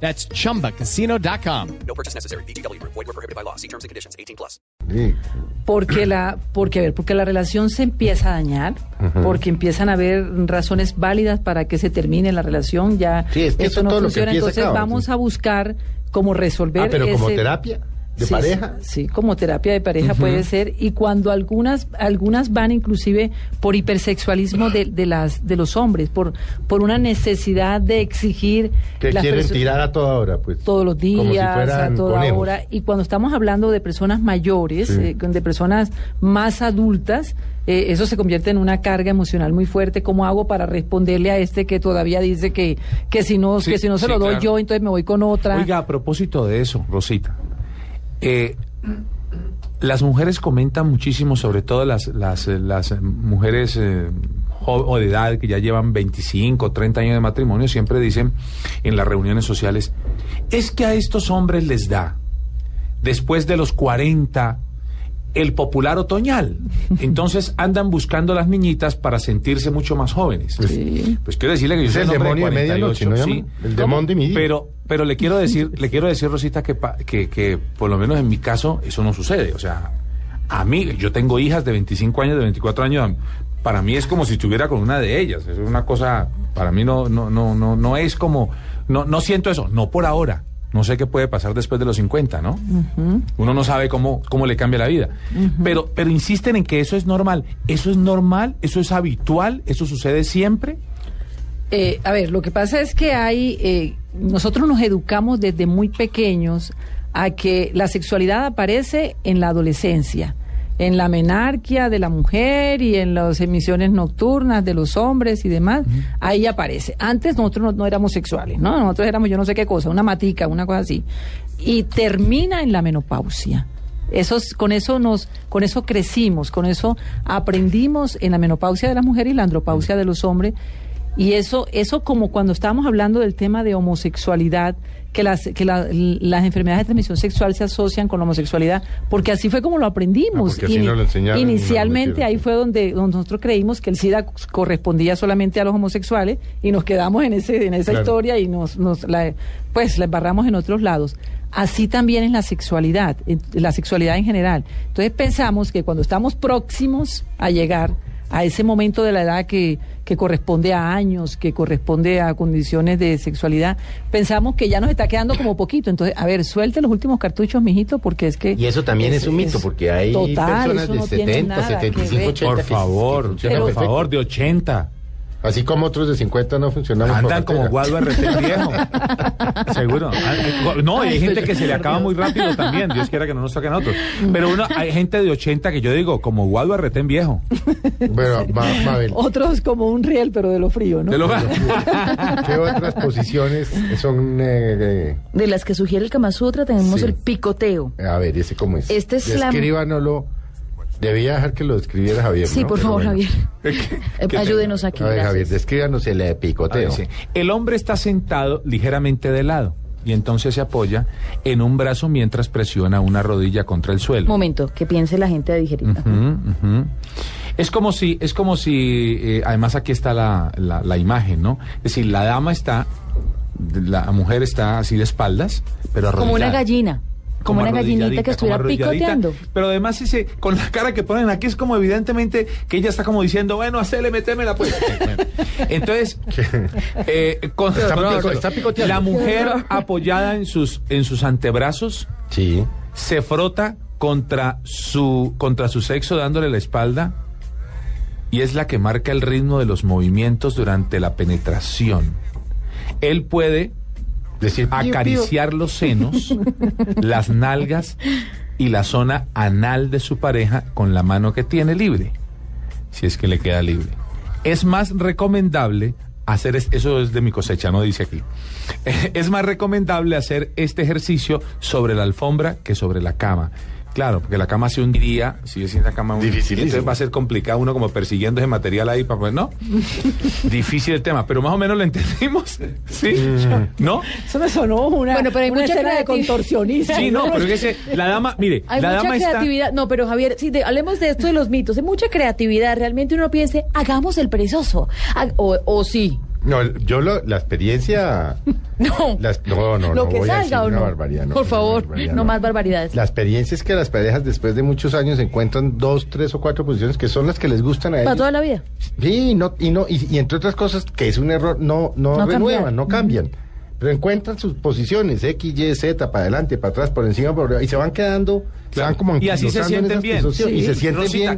That's chumbacasino.com. No purchase necessary. BGW. Void were prohibited by law. See terms and conditions. 18 plus. Porque la, porque, a ver, porque la relación se empieza a dañar, porque empiezan a haber razones válidas para que se termine la relación, ya Sí, es que esto eso no todo lo que funciona, entonces acaba, vamos sí. a buscar cómo resolver Ah, pero como ese- terapia de Sí, pareja. Sí, como terapia de pareja puede ser. Y cuando algunas, algunas van inclusive por hipersexualismo de, de las, de los hombres, por, por una necesidad de exigir Que quieren tirar a toda hora, pues. todos los Como si días, a toda conejos. hora. Y cuando estamos hablando de personas mayores, Sí. eh, de personas más adultas, eh, eso se convierte en una carga emocional muy fuerte. ¿Cómo hago para responderle a este que todavía dice que, que si no, Sí, que si no se sí, lo doy claro. yo, entonces me voy con otra? Oiga, a propósito de eso, Rosita, eh, las mujeres comentan muchísimo, sobre todo las, las, eh, las eh, mujeres o de edad que ya llevan 25, 30 años de matrimonio, siempre dicen en las reuniones sociales, es que a estos hombres les da, después de los 40, el popular otoñal. Entonces andan buscando a las niñitas para sentirse mucho más jóvenes. Sí. Pues quiero decirle que yo soy el demonio de 48, medianoche, ¿no sí. El demonio de mi. Pero, pero le quiero decir, le quiero decir, Rosita, que, pa- que, que por lo menos en mi caso eso no sucede. O sea, a mí, yo tengo hijas de 25 años, de 24 años. Para mí es como si estuviera con una de ellas. Es una cosa, para mí no, no, no, no, no es como, no, no siento eso, no por ahora. No sé qué puede pasar después de los 50, ¿no? Uno no sabe cómo, cómo le cambia la vida. pero, pero insisten en que eso es normal. ¿Eso es normal? ¿Eso es habitual? ¿Eso sucede siempre? Eh, a ver, lo que pasa es que hay, eh, nosotros nos educamos desde muy pequeños a que la sexualidad aparece en la adolescencia, en la menarquia de la mujer y en las emisiones nocturnas de los hombres y demás, ahí aparece. Antes nosotros no, no éramos sexuales, ¿no? Nosotros éramos yo no sé qué cosa, una matica, una cosa así. Y termina en la menopausia. Eso, es- con eso nos, con eso crecimos, con eso aprendimos en la menopausia de la mujer y la andropausia de los hombres. Y eso, eso como cuando estábamos hablando del tema de homosexualidad, que las, que la- las enfermedades de transmisión sexual se asocian con la homosexualidad, porque así fue como lo aprendimos. Ah, así nos lo inicialmente ahí fue donde, donde nosotros creímos que el SIDA correspondía solamente a los homosexuales y nos quedamos en ese, en esa Claro. historia y nos, nos la, pues la embarramos en otros lados. Así también es la sexualidad, en- la sexualidad en general. Entonces pensamos que cuando estamos próximos a llegar a ese momento de la edad que, que corresponde a años, que corresponde a condiciones de sexualidad, pensamos que ya nos está quedando como poquito. Entonces, a ver, suelte los últimos cartuchos, mijito, porque es que... Y eso también es, un mito, porque hay total, personas de no tiene 70, nada que 75, ver. 80 Por que- que favor, por favor, de 80. Así como otros de 50 no funcionamos. Andan como RT viejo. Seguro. Eh, No, y hay gente que se le acaba muy rápido también. Dios quiera que no nos toquen otros. Pero uno, hay gente de 80 que yo digo, como Guado RT viejo. Bueno, Ma- Mabel, Otros como un riel, pero de lo frío, ¿no? De lo- ¿qué otras posiciones son... eh, De las que sugiere el Kama Sutra tenemos Sí. el picoteo. a ver, ¿ese cómo es? Este es la- Descríbanoslo. Debía dejar que lo escribiera Javier, Sí, ¿no? por Pero favor, bueno. Javier. Eh, ayúdenos aquí. A ver, gracias. Javier, descríbanos el A ver, picoteo. sí. El hombre está sentado ligeramente de lado y entonces se apoya en un brazo mientras presiona una rodilla contra el suelo. Momento, que piense la gente de ujú. Es como si, es como si, eh, además aquí está la, la, la imagen, ¿no? Es decir, la dama está, la mujer está así de espaldas, pero Como una arrodillada. gallina. Como una gallinita que estuviera picoteando. Pero además ese, con la cara que ponen aquí es como evidentemente que ella está como diciendo, bueno, hacele, metémela pues. Entonces, eh, con- Está con- pico- está picoteando. la mujer apoyada en sus, en sus antebrazos Sí. se frota contra su, contra su sexo dándole la espalda y es la que marca el ritmo de los movimientos durante la penetración. Él puede Decir, acariciar los senos, las nalgas y la zona anal de su pareja con la mano que tiene libre, si es que le queda libre. Es más recomendable hacer, es- eso es de mi cosecha, no dice aquí, es más recomendable hacer este ejercicio sobre la alfombra que sobre la cama. Claro, porque la cama se hundiría, si es en la cama Dificilísimo. entonces va a ser complicado uno como persiguiendo ese material ahí para pues no. Difícil el tema, pero más o menos lo entendimos. ¿Sí? ¿No? Eso me sonó una, Bueno, pero hay una mucha escena de creatividad. contorsionista. Sí, no, pero es que ese- la dama, mire, Hay la mucha dama está creatividad. No, pero Javier, si de- hablemos de esto de los mitos, hay mucha creatividad. Realmente uno piense, hagamos el perezoso. Ha- O, o sí. No, yo lo- la experiencia... No. las- no, no, Lo no que voy a decir salga o no. barbaridad, no, Por favor, barbaridad, no más barbaridades. La experiencia es que las parejas después de muchos años encuentran dos, tres o cuatro posiciones que son las que les gustan a Para ellos. toda la vida. Sí, y no, y no, y, y entre otras cosas, que es un error, no, no, No renuevan, cambiar. no cambian. Pero encuentran sus posiciones, X, Y, Z, para adelante, para atrás, por encima, por arriba, y se van quedando, se van como Y así se sienten bien. Y se sienten Rosita, bien.